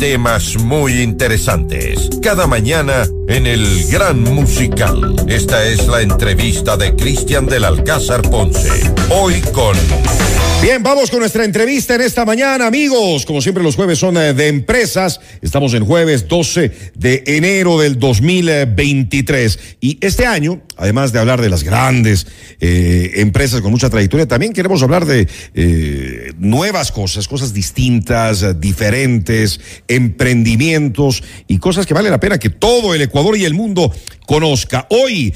temas muy interesantes. Cada mañana en el Gran Musical. Esta es la entrevista de Cristian del Alcázar Ponce. Hoy con... Bien, vamos con nuestra entrevista en esta mañana, amigos. Como siempre, los jueves son eh, de empresas. Estamos en jueves 12 de enero del 2023. Y este año, además de hablar de las grandes eh, empresas con mucha trayectoria, también queremos hablar de eh, nuevas cosas, cosas distintas, diferentes, emprendimientos y cosas que vale la pena que todo el Ecuador y el mundo conozca. Hoy,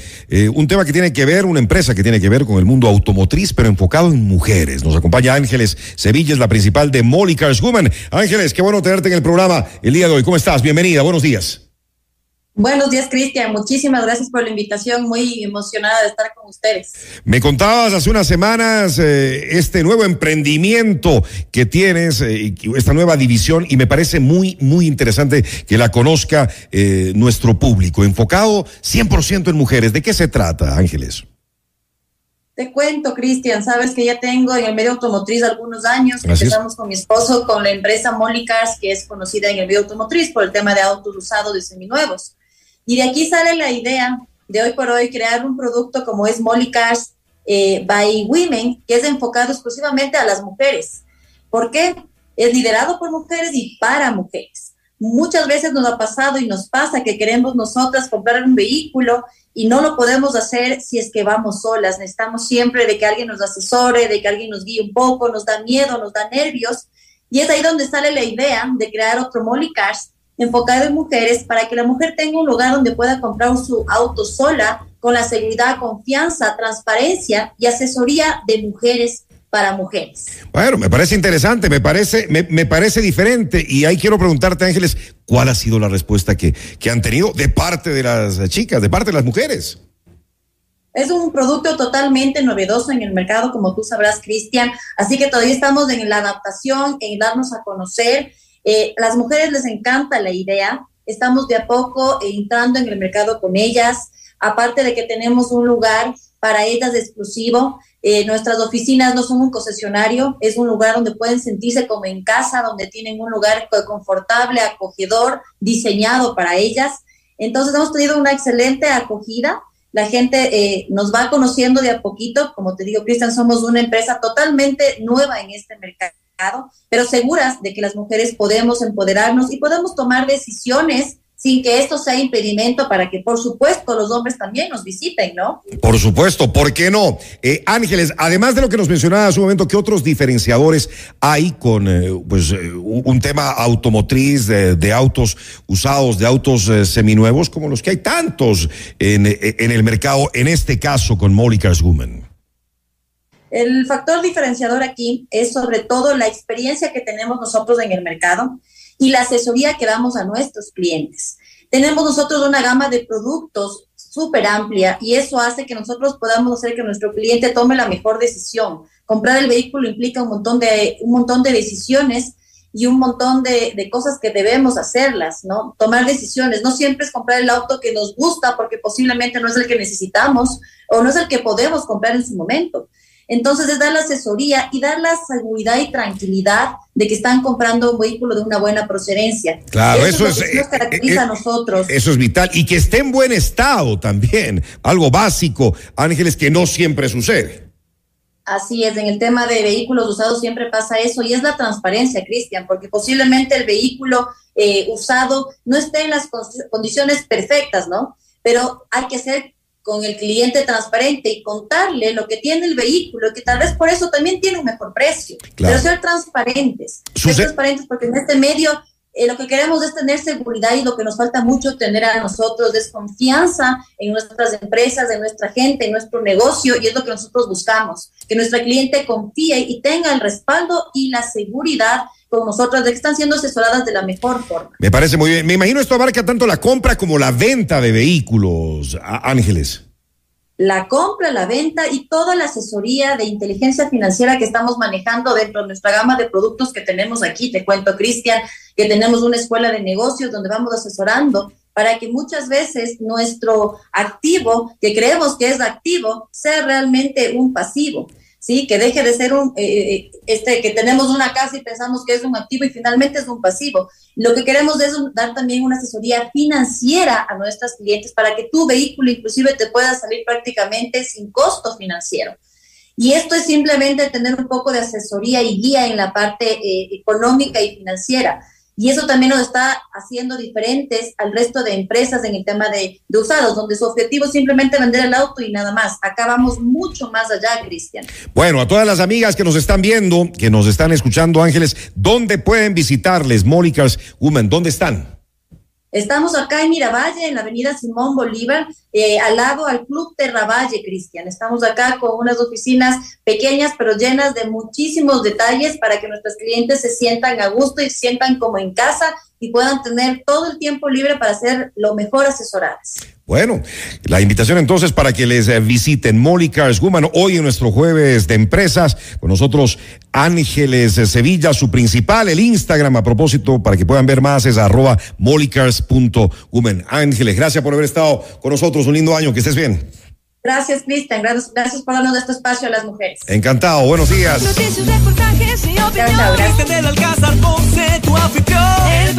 un tema que tiene que ver, una empresa que tiene que ver con el mundo automotriz, pero enfocado en mujeres. Nos acompaña Ángeles Sevilla, es la principal de Molly Cars Woman. Ángeles, qué bueno tenerte en el programa el día de hoy. ¿Cómo estás? Bienvenida, buenos días. Buenos días, Cristian. Muchísimas gracias por la invitación. Muy emocionada de estar con ustedes. Me contabas hace unas semanas eh, este nuevo emprendimiento que tienes, eh, esta nueva división, y me parece muy, muy interesante que la conozca eh, nuestro público, enfocado 100% en mujeres. ¿De qué se trata, Ángeles? Te cuento, Cristian, sabes que ya tengo en el medio automotriz algunos años. Empezamos con mi esposo con la empresa Molly Cars, que es conocida en el medio automotriz por el tema de autos usados y seminuevos. Y de aquí sale la idea de hoy por hoy crear un producto como es Molly Cars eh, by Women, que es enfocado exclusivamente a las mujeres. ¿Por qué? Es liderado por mujeres y para mujeres. Muchas veces nos ha pasado y nos pasa que queremos nosotras comprar un vehículo y no lo podemos hacer si es que vamos solas. Necesitamos siempre de que alguien nos asesore, de que alguien nos guíe un poco, nos da miedo, nos da nervios. Y es ahí donde sale la idea de crear otro Molly Cars enfocado en mujeres para que la mujer tenga un lugar donde pueda comprar su auto sola con la seguridad, confianza, transparencia y asesoría de mujeres para mujeres. Bueno, me parece interesante, me parece, me, me, parece diferente y ahí quiero preguntarte, Ángeles, ¿cuál ha sido la respuesta que, que han tenido de parte de las chicas, de parte de las mujeres? Es un producto totalmente novedoso en el mercado, como tú sabrás, Cristian. Así que todavía estamos en la adaptación, en darnos a conocer. Eh, las mujeres les encanta la idea. Estamos de a poco entrando en el mercado con ellas. Aparte de que tenemos un lugar para ellas exclusivo. Eh, nuestras oficinas no son un concesionario, es un lugar donde pueden sentirse como en casa, donde tienen un lugar confortable, acogedor, diseñado para ellas. Entonces hemos tenido una excelente acogida. La gente eh, nos va conociendo de a poquito. Como te digo, Cristian, somos una empresa totalmente nueva en este mercado, pero seguras de que las mujeres podemos empoderarnos y podemos tomar decisiones sin que esto sea impedimento para que, por supuesto, los hombres también nos visiten, ¿no? Por supuesto, ¿por qué no? Eh, Ángeles, además de lo que nos mencionaba hace un momento, ¿qué otros diferenciadores hay con eh, pues, eh, un tema automotriz de, autos usados, de autos seminuevos, como los que hay tantos en, el mercado, en este caso con Molly Woman? El factor diferenciador aquí es sobre todo la experiencia que tenemos nosotros en el mercado y la asesoría que damos a nuestros clientes. Tenemos nosotros una gama de productos súper amplia y eso hace que nosotros podamos hacer que nuestro cliente tome la mejor decisión. Comprar el vehículo implica un montón de, un montón de decisiones y un montón de, de, cosas que debemos hacerlas, ¿no? Tomar decisiones. No siempre es comprar el auto que nos gusta porque posiblemente no es el que necesitamos o no es el que podemos comprar en su momento. Entonces es dar la asesoría y dar la seguridad y tranquilidad de que están comprando un vehículo de una buena procedencia. Claro, eso, es, lo que nos caracteriza a nosotros. Eso es vital y que esté en buen estado también, algo básico, Ángeles, que no siempre sucede. Así es, en el tema de vehículos usados siempre pasa eso y es la transparencia, Cristian, porque posiblemente el vehículo eh, usado no esté en las condiciones perfectas, ¿no? Pero hay que ser con el cliente transparente y contarle lo que tiene el vehículo, que tal vez por eso también tiene un mejor precio. Pero ser transparentes, ser transparentes porque en este medio eh, lo que queremos es tener seguridad y lo que nos falta mucho tener a nosotros es confianza en nuestras empresas, en nuestra gente, en nuestro negocio y es lo que nosotros buscamos, que nuestra cliente confíe y tenga el respaldo y la seguridad con nosotros de que están siendo asesoradas de la mejor forma. Me parece muy bien. Me imagino esto abarca tanto la compra como la venta de vehículos, Ángeles. La compra, la venta y toda la asesoría de inteligencia financiera que estamos manejando dentro de nuestra gama de productos que tenemos aquí. Te cuento, Cristian, que tenemos una escuela de negocios donde vamos asesorando para que muchas veces nuestro activo, que creemos que es activo, sea realmente un pasivo ¿sí? Que deje de ser un, eh, eh, este, que tenemos una casa y pensamos que es un activo y finalmente es un pasivo. Lo que queremos es dar también una asesoría financiera a nuestros clientes para que tu vehículo inclusive te pueda salir prácticamente sin costo financiero. Y esto es simplemente tener un poco de asesoría y guía en la parte eh, económica y financiera. Y eso también nos está haciendo diferentes al resto de empresas en el tema de, usados, donde su objetivo es simplemente vender el auto y nada más. Acá vamos mucho más allá, Cristian. Bueno, a todas las amigas que nos están viendo, que nos están escuchando, Ángeles, ¿dónde pueden visitarles, Molicars Women? ¿Dónde están? Estamos acá en Miravalle, en la avenida Simón Bolívar, eh, al lado al Club Terravalle, Cristian. Estamos acá con unas oficinas pequeñas, pero llenas de muchísimos detalles para que nuestros clientes se sientan a gusto y se sientan como en casa y puedan tener todo el tiempo libre para ser lo mejor asesoradas. Bueno, la invitación entonces para que les eh, visiten Molly Cars Woman hoy en nuestro jueves de empresas. Con nosotros Ángeles Sevilla, su principal, el Instagram a propósito para que puedan ver más es arroba mollycars.woman. Ángeles, gracias por haber estado con nosotros. Un lindo año, que estés bien. Gracias, Cristian. Gracias, gracias por darnos este espacio a las mujeres. Encantado. Buenos días.